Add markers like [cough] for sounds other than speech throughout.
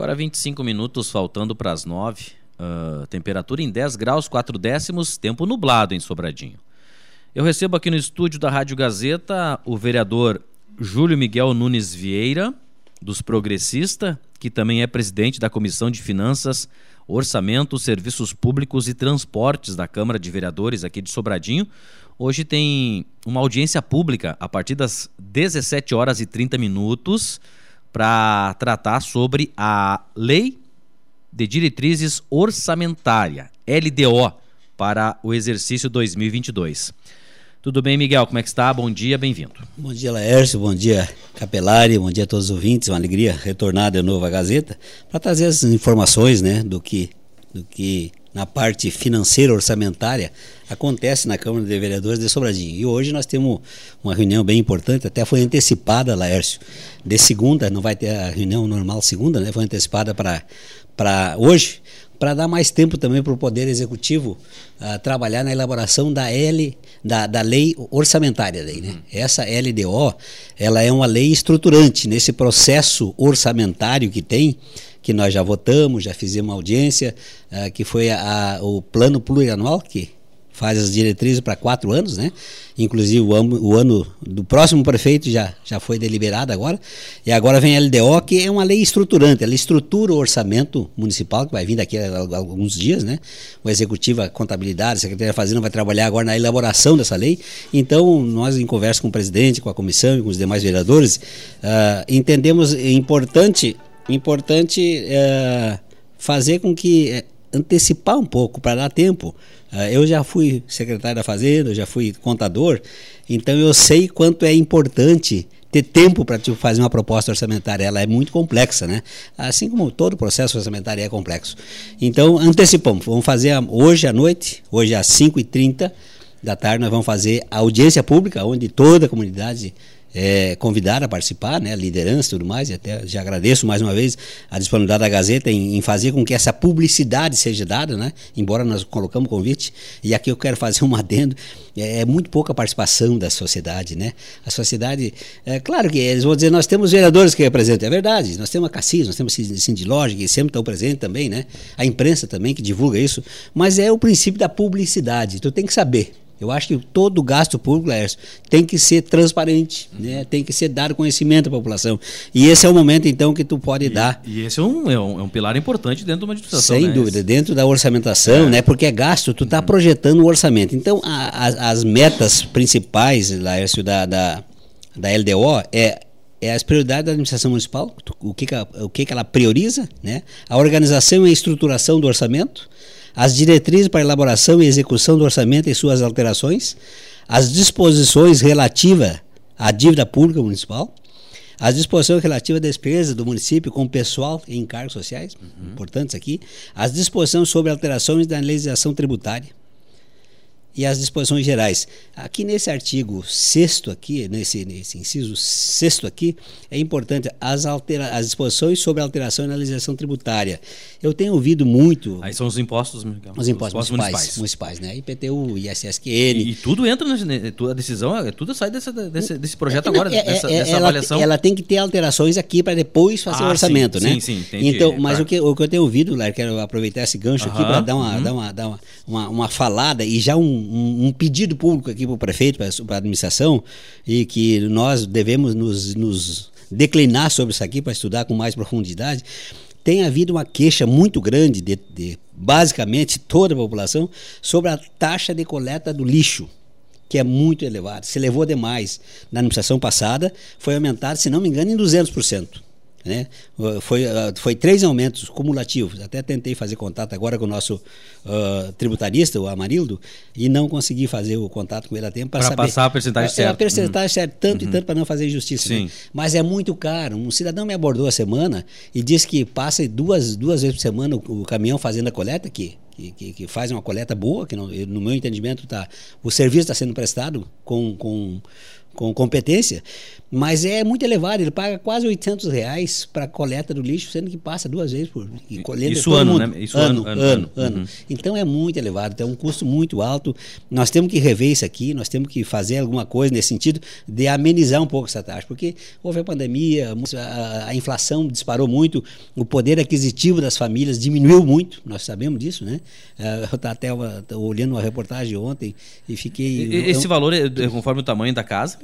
Agora 25 minutos faltando para as 9. Uh, temperatura em 10 graus, 4 décimos, tempo nublado em Sobradinho. Eu recebo aqui no estúdio da Rádio Gazeta o vereador Júlio Miguel Nunes Vieira, dos Progressista, que também é presidente da Comissão de Finanças, Orçamento, Serviços Públicos e Transportes da Câmara de Vereadores aqui de Sobradinho. Hoje tem uma audiência pública a partir das 17 horas e 30 minutos para tratar sobre a Lei de Diretrizes Orçamentária, LDO, para o exercício 2022. Tudo bem, Miguel? Como é que está? Bom dia, bem-vindo. Bom dia, Laércio. Bom dia, Capelari. Bom dia a todos os ouvintes. Uma alegria retornar de novo à Gazeta para trazer as informações né, do, que, do que na parte financeira orçamentária acontece na Câmara de Vereadores de Sobradinho. E hoje nós temos uma reunião bem importante, até foi antecipada, Laércio, de segunda, não vai ter a reunião normal segunda, né? Foi antecipada para hoje, para dar mais tempo também para o Poder Executivo uh, trabalhar na elaboração da L, da, da lei orçamentária. Daí, né? Uhum. Essa LDO, ela é uma lei estruturante nesse processo orçamentário que tem, que nós já votamos, já fizemos uma audiência, uh, que foi a, a, o plano plurianual que faz as diretrizes para quatro anos, né? Inclusive o ano, o ano, do próximo prefeito já, já foi deliberado agora. E agora vem a LDO, que é uma lei estruturante. Ela estrutura o orçamento municipal, que vai vir daqui a, alguns dias, né? O executivo, a contabilidade, a Secretaria da Fazenda vai trabalhar agora na elaboração dessa lei. Então, nós, em conversa com o presidente, com a comissão e com os demais vereadores, uh, entendemos importante, importante uh, fazer com que uh, antecipar um pouco para dar tempo eu já fui secretário da Fazenda, já fui contador, então eu sei quanto é importante ter tempo para fazer uma proposta orçamentária. Ela é muito complexa, né? Assim como todo processo orçamentário é complexo. Então, antecipamos. Vamos fazer hoje à noite, hoje às 5h30 da tarde, nós vamos fazer a audiência pública, onde toda a comunidade é, convidar a participar, né, liderança e tudo mais, e até já agradeço mais uma vez a disponibilidade da Gazeta em, em, fazer com que essa publicidade seja dada, né, embora nós colocamos convite, e aqui eu quero fazer um adendo, é, é muito pouca participação da sociedade, né, a sociedade, é claro que eles vão dizer, nós temos vereadores que representam, é verdade, nós temos a Cassis, nós temos a Loja, que sempre estão presentes também, né, a imprensa também que divulga isso, mas é o princípio da publicidade, tu tem que saber, eu acho que todo gasto público, Laércio, tem que ser transparente, né? tem que ser dado conhecimento à população. E esse é o momento, então, que tu pode e, dar. E esse é um, é um, é um, pilar importante dentro de uma administração. Sem né? dúvida, dentro da orçamentação, é. né? porque é gasto, tu está uhum. projetando o orçamento. Então, a, a, as metas principais, Laércio, da, da, da LDO é é as prioridades da administração municipal, o que, que, ela, o que, que ela prioriza, né? a organização e a estruturação do orçamento, as diretrizes para elaboração e execução do orçamento e suas alterações, as disposições relativas à dívida pública municipal, as disposições relativas à despesa do município com pessoal e encargos sociais, uhum. importantes aqui, as disposições sobre alterações da legislação tributária, e as disposições gerais. Aqui nesse artigo sexto aqui, nesse, nesse inciso sexto aqui, é importante as, altera as disposições sobre alteração na legislação tributária. Eu tenho ouvido muito... Aí são os impostos... Os, os impostos, municipais, municipais. municipais, né? IPTU, ISSQN... E, e tudo entra, na, a decisão, é, tudo sai desse, desse, desse projeto é, agora, é, dessa, é, dessa ela, avaliação. Ela tem que ter alterações aqui para depois fazer ah, o orçamento, sim, né? Sim, sim, entendi. Então, mas o, que, o que eu tenho ouvido, Lar, quero aproveitar esse gancho uh -huh, aqui para dar, uma, uh -huh. dar, uma, dar uma, uma, uma falada e já um um, um pedido público aqui para o prefeito, para a administração, e que nós devemos nos, nos declinar sobre isso aqui para estudar com mais profundidade. Tem havido uma queixa muito grande de, de basicamente toda a população sobre a taxa de coleta do lixo que é muito elevada. Se levou demais. Na administração passada, foi aumentado, se não me engano, em 200%. Né? Foi, uh, foi três aumentos cumulativos. Até tentei fazer contato agora com o nosso uh, tributarista, o Amarildo, e não consegui fazer o contato com ele a tempo para saber. passar a percentagem certa. É a percentagem uhum. certa, tanto uhum. e tanto para não fazer injustiça. Né? Mas é muito caro. Um cidadão me abordou a semana e disse que passa duas, duas vezes por semana o, o caminhão fazendo a coleta aqui. Que, que, uma coleta boa, que não, no meu entendimento tá, o serviço está sendo prestado com, com, com competência Mas é muito elevado, ele paga quase 800 reais para coleta do lixo, sendo que passa duas vezes por Isso ano, mundo. né? Isso ano, ano, ano. ano. Uhum. Então é muito elevado, então é um custo muito alto. Nós temos que rever isso aqui, nós temos que fazer alguma coisa nesse sentido de amenizar um pouco essa taxa, porque houve a pandemia, a, a inflação disparou muito, o poder aquisitivo das famílias diminuiu muito, nós sabemos disso, né? É, eu estava até olhando uma reportagem ontem e fiquei. Esse eu, valor é conforme o tamanho da casa?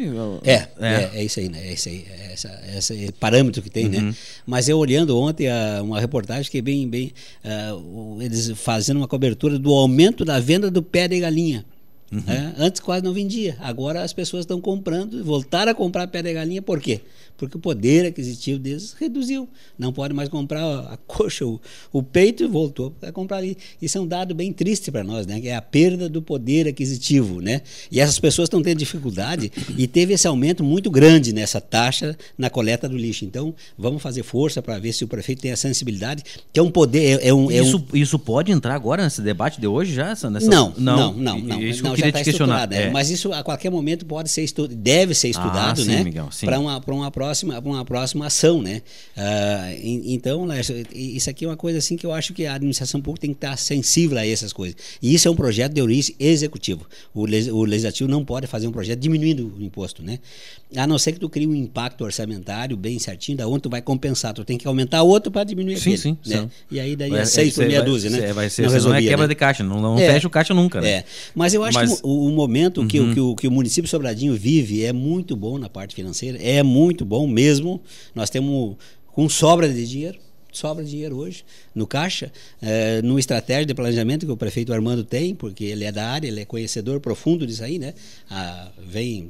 É, é, é, é isso aí, né? É esse, aí, é essa, esse parâmetro que tem, né? uhum. né? Mas eu olhando ontem a, uma reportagem que é bem, bem uh, eles fazendo uma cobertura do aumento da venda do pé de galinha. Uhum. É, antes quase não vendia. Agora as pessoas estão comprando, voltaram a comprar pé de galinha, por quê? Porque o poder aquisitivo deles reduziu. Não pode mais comprar a coxa, o, o peito e voltou a comprar ali. Isso é um dado bem triste para nós, né? Que é a perda do poder aquisitivo, né? E essas pessoas estão tendo dificuldade e teve esse aumento muito grande nessa taxa na coleta do lixo. Então, vamos fazer força para ver se o prefeito tem a sensibilidade, que é um poder, é, é um, é isso, um... isso pode entrar agora nesse debate de hoje já? Nessa... Não, não, não, não, não. Isso não, queria tá te questionar. É. Mas isso a qualquer momento pode ser estu... deve ser estudado, ah, sim, né? Para uma, uma, próxima, uma próxima ação, né? Uh, então, isso aqui é uma coisa assim que eu acho que a administração pública tem que estar sensível a essas coisas. E isso é um projeto de origem executivo. O, o legislativo não pode fazer um projeto diminuindo o imposto, né? A não ser que tu crie um impacto orçamentário bem certinho, da onde tu vai compensar. Tu tem que aumentar outro para diminuir sim, aquele. Sim, né? E aí daí é seis por meia dúzia, né? Vai ser, não, resolvia, não é quebra né? de caixa, não, não é, fecha o caixa nunca, né? É. Mas eu acho Mas... que o, o momento uhum. que, o, que, o, que o município Sobradinho vive é muito bom na parte financeira, é muito bom mesmo. Nós temos com sobra de dinheiro, sobra de dinheiro hoje no caixa, é, no estratégia de planejamento que o prefeito Armando tem, porque ele é da área, ele é conhecedor profundo disso aí, né? Ah, vem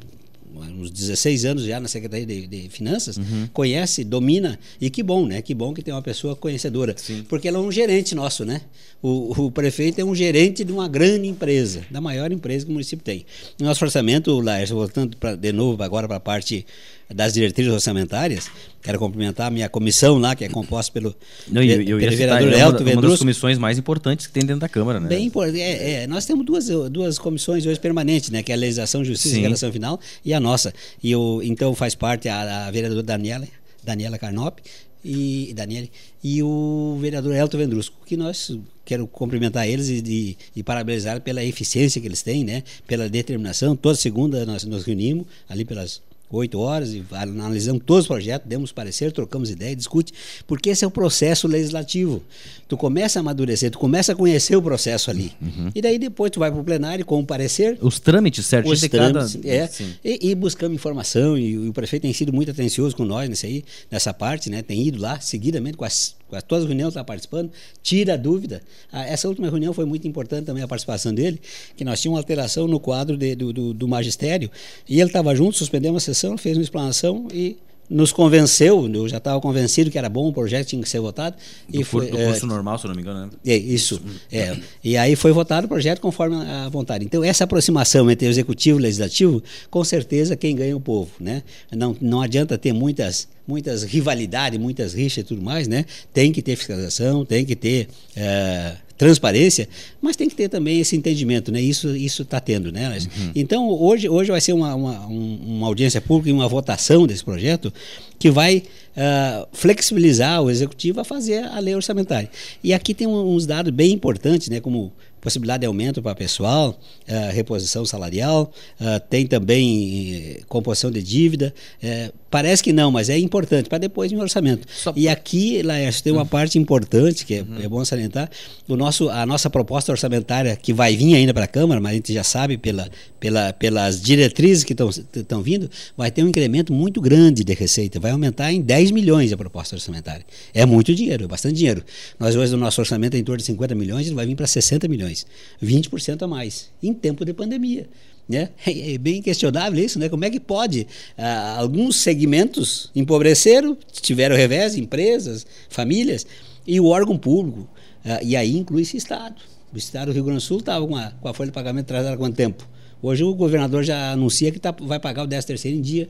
uns 16 anos já na Secretaria de, de Finanças, uhum. conhece, domina, e que bom, né? Que bom que tem uma pessoa conhecedora. Sim. Porque ela é um gerente nosso, né? O, o, prefeito é um gerente de uma grande empresa, da maior empresa que o município tem. Nosso orçamento, Laércio, voltando pra, de novo agora para a parte das diretrizes orçamentárias, quero cumprimentar a minha comissão lá, que é composta pelo, Não, eu, eu pelo vereador é Elton uma, uma das comissões mais importantes que tem dentro da Câmara, né? Bem importante. É, é, nós temos duas, duas comissões hoje permanentes, né? Que é a Legislação, Justiça Sim. e Relação Final e a nossa. E o, então faz parte a, a vereadora Daniela, Daniela Carnop e Daniele e o vereador Elton Vendrusco, que nós quero cumprimentar eles e, e, e, parabenizar pela eficiência que eles têm, né? Pela determinação. Toda segunda nós nos reunimos ali pelas oito horas e analisamos todos os projetos, demos parecer, trocamos ideia, discute, porque esse é o processo legislativo. Tu começa a amadurecer, tu começa a conhecer o processo ali. Uhum. E daí depois tu vai para o plenário com o parecer. Os trâmites certinho os trâmites, cada... é, e, e, buscamos informação, e, e, o prefeito tem sido muito atencioso com nós nesse aí, nessa parte, né? Tem ido lá seguidamente com as, com as todas as reuniões está participando, tira a dúvida. Ah, essa última reunião foi muito importante também a participação dele, que nós tínhamos uma alteração no quadro de, do, do, do magistério, e ele estava junto, suspendemos a sessão, fez uma explanação e nos convenceu, eu já estava convencido que era bom, o projeto tinha que ser votado. Do, e foi, do curso é, normal, se não me engano, né? É, isso. É, e aí foi votado o projeto conforme a vontade. Então, essa aproximação entre o executivo e o legislativo, com certeza quem ganha é o povo. Né? Não, não adianta ter muitas, muitas rivalidades, muitas rixas e tudo mais, né? Tem que ter fiscalização, tem que ter. É, transparência, mas tem que ter também esse entendimento, né? Isso isso está tendo, né? Uhum. Então hoje hoje vai ser uma, uma, uma audiência pública e uma votação desse projeto que vai uh, flexibilizar o executivo a fazer a lei orçamentária. E aqui tem uns dados bem importantes, né? Como possibilidade de aumento para pessoal, uh, reposição salarial, uh, tem também uh, composição de dívida. Uh, parece que não, mas é importante para depois no orçamento. Só... E aqui, Laércio, tem uma uhum. parte importante que é, uhum. é, bom salientar. O nosso, a nossa proposta orçamentária, que vai vir ainda para a Câmara, mas a gente já sabe pela, pela, pelas diretrizes que estão vindo, vai ter um incremento muito grande de receita. Vai aumentar em 10 milhões a proposta orçamentária. É muito dinheiro, é bastante dinheiro. Nós hoje, o nosso orçamento é em torno de 50 milhões, ele vai vir para 60 milhões milhões, 20% a mais, em tempo de pandemia. Né? [laughs] É bem questionável isso, né? Como é que pode? Ah, alguns segmentos empobreceram, tiveram revés, empresas, famílias, e o órgão público, ah, e aí inclui esse Estado. O Estado do Rio Grande do Sul estava com a, com a folha de pagamento atrasada há quanto tempo? Hoje o governador já anuncia que tá, vai pagar o 13 terceiro em dia.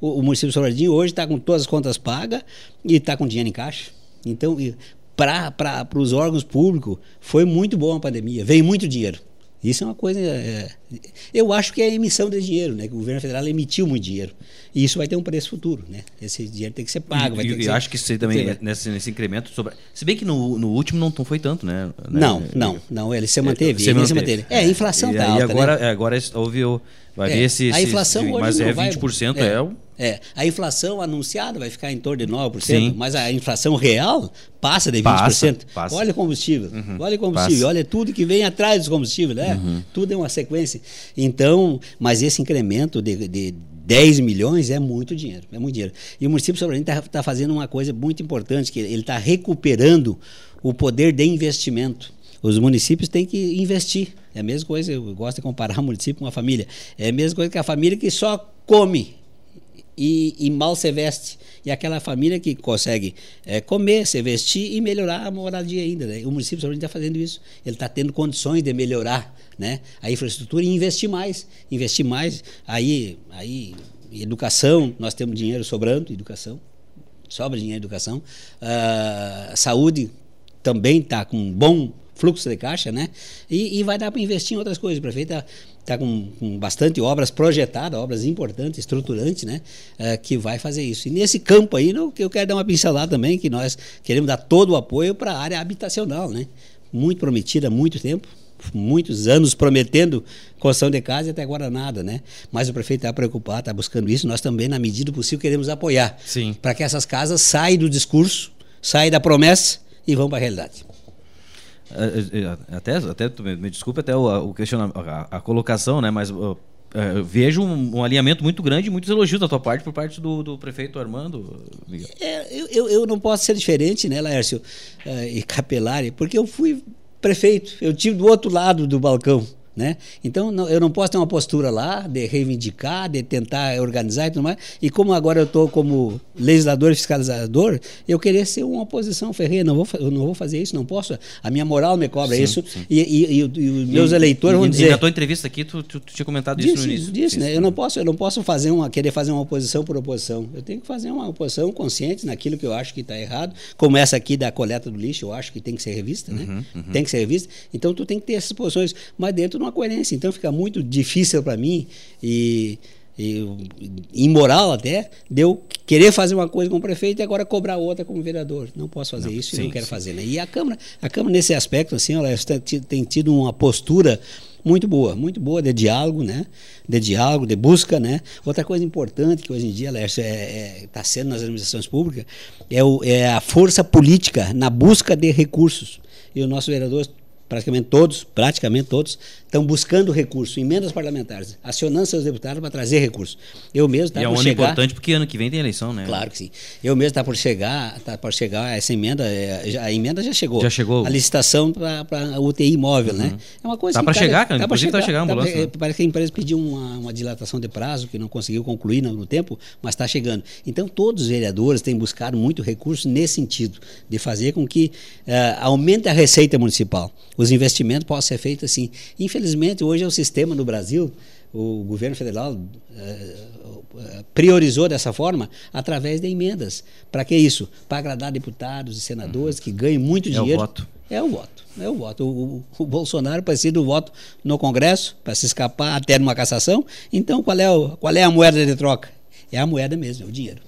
O, o município de Sobradinho hoje está com todas as contas pagas e está com dinheiro em caixa. Então, para os órgãos públicos, foi muito boa a pandemia, veio muito dinheiro. Isso é uma coisa. É, eu acho que é a emissão de dinheiro, né? Que o governo federal emitiu muito dinheiro. E isso vai ter um preço futuro, né? Esse dinheiro tem que ser pago. E, e ser, acho que isso também, nesse, nesse incremento. Sobre, se bem que no, no último não, foi tanto, né? Não, não, não. Ele se manteve. Ele, ele se manteve. É, a inflação está alta. E agora, né? agora houve. Vai é, ver esse, A inflação esse, hoje Mas é 20%, vai, é, é o é, a inflação anunciada vai ficar em torno de 9%, Sim. mas a inflação real passa de 20%. Passa, passa. Olha o combustível, uhum, olha o combustível, passa. olha tudo que vem atrás dos combustíveis, né? Uhum. Tudo é uma sequência. Então, mas esse incremento de, de 10 milhões é muito dinheiro, é muito dinheiro. E o município Sobradinho está tá fazendo uma coisa muito importante, que ele está recuperando o poder de investimento. Os municípios têm que investir. É a mesma coisa, eu gosto de comparar [laughs] o município com uma família. É a mesma coisa que a família que só come e, e, mal se veste. E aquela família que consegue é, comer, se vestir e melhorar a moradia ainda. Né? O município está fazendo isso. Ele está tendo condições de melhorar né? a infraestrutura e investir mais. Investir mais. Aí, aí educação, nós temos dinheiro sobrando, educação. Sobra dinheiro em educação. Uh, saúde também está com um bom fluxo de caixa, né? E, e vai dar para investir em outras coisas. O prefeito está tá com, com, bastante obras projetadas, obras importantes, estruturantes, né? É, que vai fazer isso. E nesse campo aí, no, eu quero dar uma pincelada também, que nós queremos dar todo o apoio para a área habitacional, né? Muito prometida há muito tempo, muitos anos prometendo construção de casa e até agora nada, né? Mas o prefeito está preocupado, está buscando isso. Nós também, na medida do possível, queremos apoiar. Para que essas casas saiam do discurso, saiam da promessa e vão para a realidade. É, é, é, até, até me desculpe até o, o questionamento, a, a, colocação, né? Mas uh, vejo um, um, alinhamento muito grande, muitos elogios da tua parte por parte do, do prefeito Armando. É, eu, eu não posso ser diferente, né, Laércio uh, e Capelari, porque eu fui prefeito, eu tive do outro lado do balcão. Né? Então não, eu não posso ter uma postura lá de reivindicar, de tentar organizar e tudo mais. E como agora eu estou como legislador e fiscalizador, eu querer ser uma oposição ferreira. Não vou, eu não vou fazer isso, não posso. A minha moral me cobra sim, isso. Sim. E, e, e, e, os meus eleitores vão dizer. na tua entrevista aqui, tu, tu, tu tinha comentado disse, isso no início. Disse, né? Eu não posso, eu não posso fazer uma, querer fazer uma oposição por oposição. Eu tenho que fazer uma oposição consciente naquilo que eu acho que está errado. Como essa aqui da coleta do lixo, eu acho que tem que ser revista, né? Uhum, uhum. Tem que ser revista. Então tu tem que ter essas posições, mas dentro uma coerência. Então fica muito difícil para mim e, e imoral até de eu querer fazer uma coisa como prefeito e agora cobrar outra como vereador. Não posso fazer não, isso sim, e não quero sim. fazer. Né? E a Câmara, a Câmara nesse aspecto assim, ela tem tido uma postura muito boa, muito boa de diálogo, né? De diálogo, de busca, né? Outra coisa importante que hoje em dia, está é, é, tá sendo nas administrações públicas é, o, é a força política na busca de recursos. E o nosso vereador praticamente todos, praticamente todos, estão buscando recurso, emendas parlamentares, acionando seus deputados para trazer recursos. Eu mesmo está é um ano chegar, importante porque ano que vem tem eleição, né? Claro que sim. Eu mesmo está por chegar, está por chegar essa emenda, é, a emenda já chegou. Já chegou. A licitação para a UTI móvel, né? uhum. né? É uma coisa. Tá para chegar, cara. Tá para chegar, tá chegar a ambulância. Tá, né? Parece que a empresa pediu uma, uma, dilatação de prazo que não conseguiu concluir no, no tempo, mas está chegando. Então todos os vereadores têm buscado muito recurso nesse sentido de fazer com que uh, aumente a receita municipal os investimentos possam ser feitos assim. Infelizmente, hoje é o sistema no Brasil, o governo federal eh, priorizou dessa forma através de emendas. Para que isso? Para agradar deputados e senadores que ganham muito dinheiro. É o voto. É o voto. É o voto. O, o, o Bolsonaro precisa do voto no Congresso para se escapar até numa cassação. Então, qual é, o, qual é a moeda de troca? É a moeda mesmo, é o dinheiro.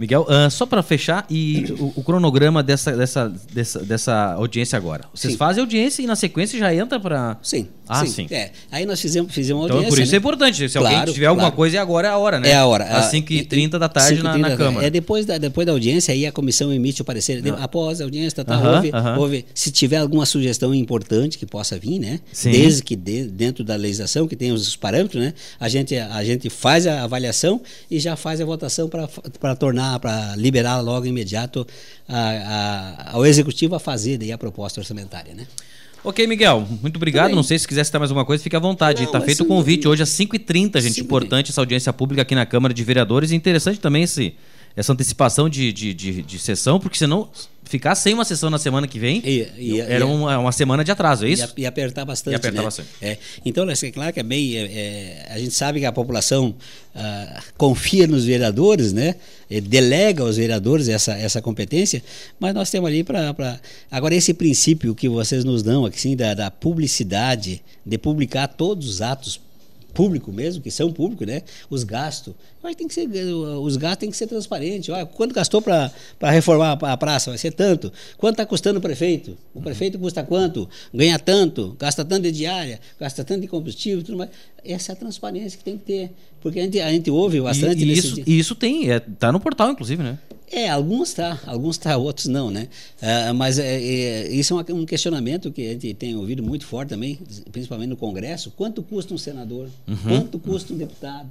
Miguel, uh, só para fechar, e o, o, cronograma dessa, dessa, dessa, dessa audiência agora. Vocês sim. fazem audiência e na sequência já entra para. Sim. Ah, sim. sim. É. Aí nós fizemos, fizemos então, audiência. Então, por isso né? é importante. Se claro, alguém tiver alguma claro. coisa, é agora é a hora, né? É a hora. Às 5h30 da tarde na, na, Câmara. É depois da, depois da audiência, aí a comissão emite o parecer. Ah. Após a audiência, tá, uh -huh, houve, uh -huh. se tiver alguma sugestão importante que possa vir, né? Sim. Desde que de, dentro da legislação, que tem os parâmetros, né? A gente, a gente faz a avaliação e já faz a votação para tornar, para liberar logo imediato a, a, ao executivo a fazer daí a proposta orçamentária, né? Ok, Miguel, muito obrigado. Não sei se quiser citar mais alguma coisa, fique à vontade. Está feito o convite hoje às 5h30, gente. Importante essa audiência pública aqui na Câmara de Vereadores. E interessante também esse, essa antecipação de, de, de, de sessão, porque senão ficar sem uma sessão na semana que vem, E- e- era e- uma, uma semana de atraso, é isso? e apertar bastante. E apertar né? bastante. É. Então, é claro que é bem. é, é, a gente sabe que a população ah, confia nos vereadores, né? Delega aos vereadores essa, essa competência, mas nós temos ali para. Agora, esse princípio que vocês nos dão aqui, sim, da, da publicidade, de publicar todos os atos público mesmo, que são públicos, né? Os gastos. Mas tem que ser, os gastos têm que ser transparentes. Olha, quanto gastou para reformar a praça? Vai ser tanto. Quanto está custando o prefeito? O prefeito custa quanto? Ganha tanto, gasta tanto de diária, gasta tanto de combustível, tudo mais. Essa é a transparência que tem que ter. Porque a gente, a gente ouve bastante. E, e nesse isso, e isso tem, é, tá no portal, inclusive, né? É, alguns tá, alguns tá, outros não, né? Ah, mas é, é, isso é um questionamento que a gente tem ouvido muito forte também, principalmente no Congresso. Quanto custa um senador? Quanto custa um deputado?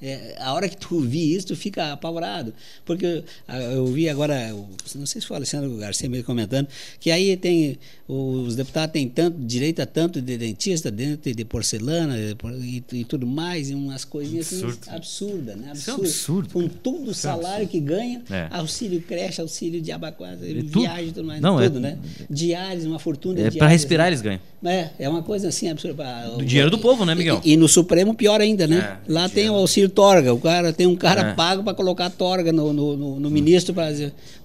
É, a hora que tu ouvir isso, tu fica apavorado. Porque ah, eu vi agora, não sei se foi o Alessandro Garcia mesmo comentando, que aí tem, os deputados têm tanto, direito a tanto de dentista, dentro de porcelana e, e tudo mais, e umas coisinhas assim, Absurdo. absurdas, né? Isso é um absurdo, Com todo o salário que ganha, É. auxílio creche, auxílio de abacuada, viagem, tudo mais, Não, é- tudo, né? Diários, uma fortuna de É, para respirar né? eles ganham. É, é uma coisa assim absurda. Do dinheiro do povo, né, Miguel? E, e no Supremo pior ainda, né? É, Lá tem o auxílio torga, o cara tem um cara É. pago para colocar torga no, no, no- no ministro para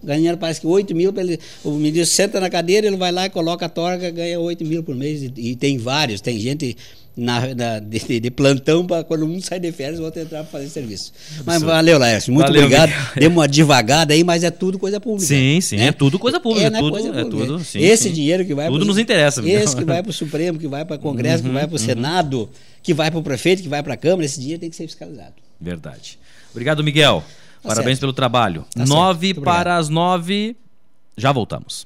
ganhar parece que 8 mil, pra ele, o ministro senta na cadeira, ele vai lá e coloca a torga, ganha 8 mil por mês. E, e tem vários, tem gente na, na- de, de plantão para quando um sai de férias, o outro entrar para fazer serviço. Mas valeu, Laércio, muito Valeu, obrigado. Miguel. Demos uma devagada aí, mas é tudo coisa pública. Sim, sim, né? é tudo coisa pública, né, tudo- coisa é pública. tudo, sim, Esse sim. dinheiro que vai Tudo pro- nos interessa, Miguel. Esse que vai para o Supremo, que vai para o Congresso, que vai para o Senado, que vai para o prefeito, que vai para a Câmara, esse dinheiro tem que ser fiscalizado. Verdade. Obrigado, Miguel. Tá Parabéns certo. pelo trabalho. Tá nove para as nove. Já voltamos.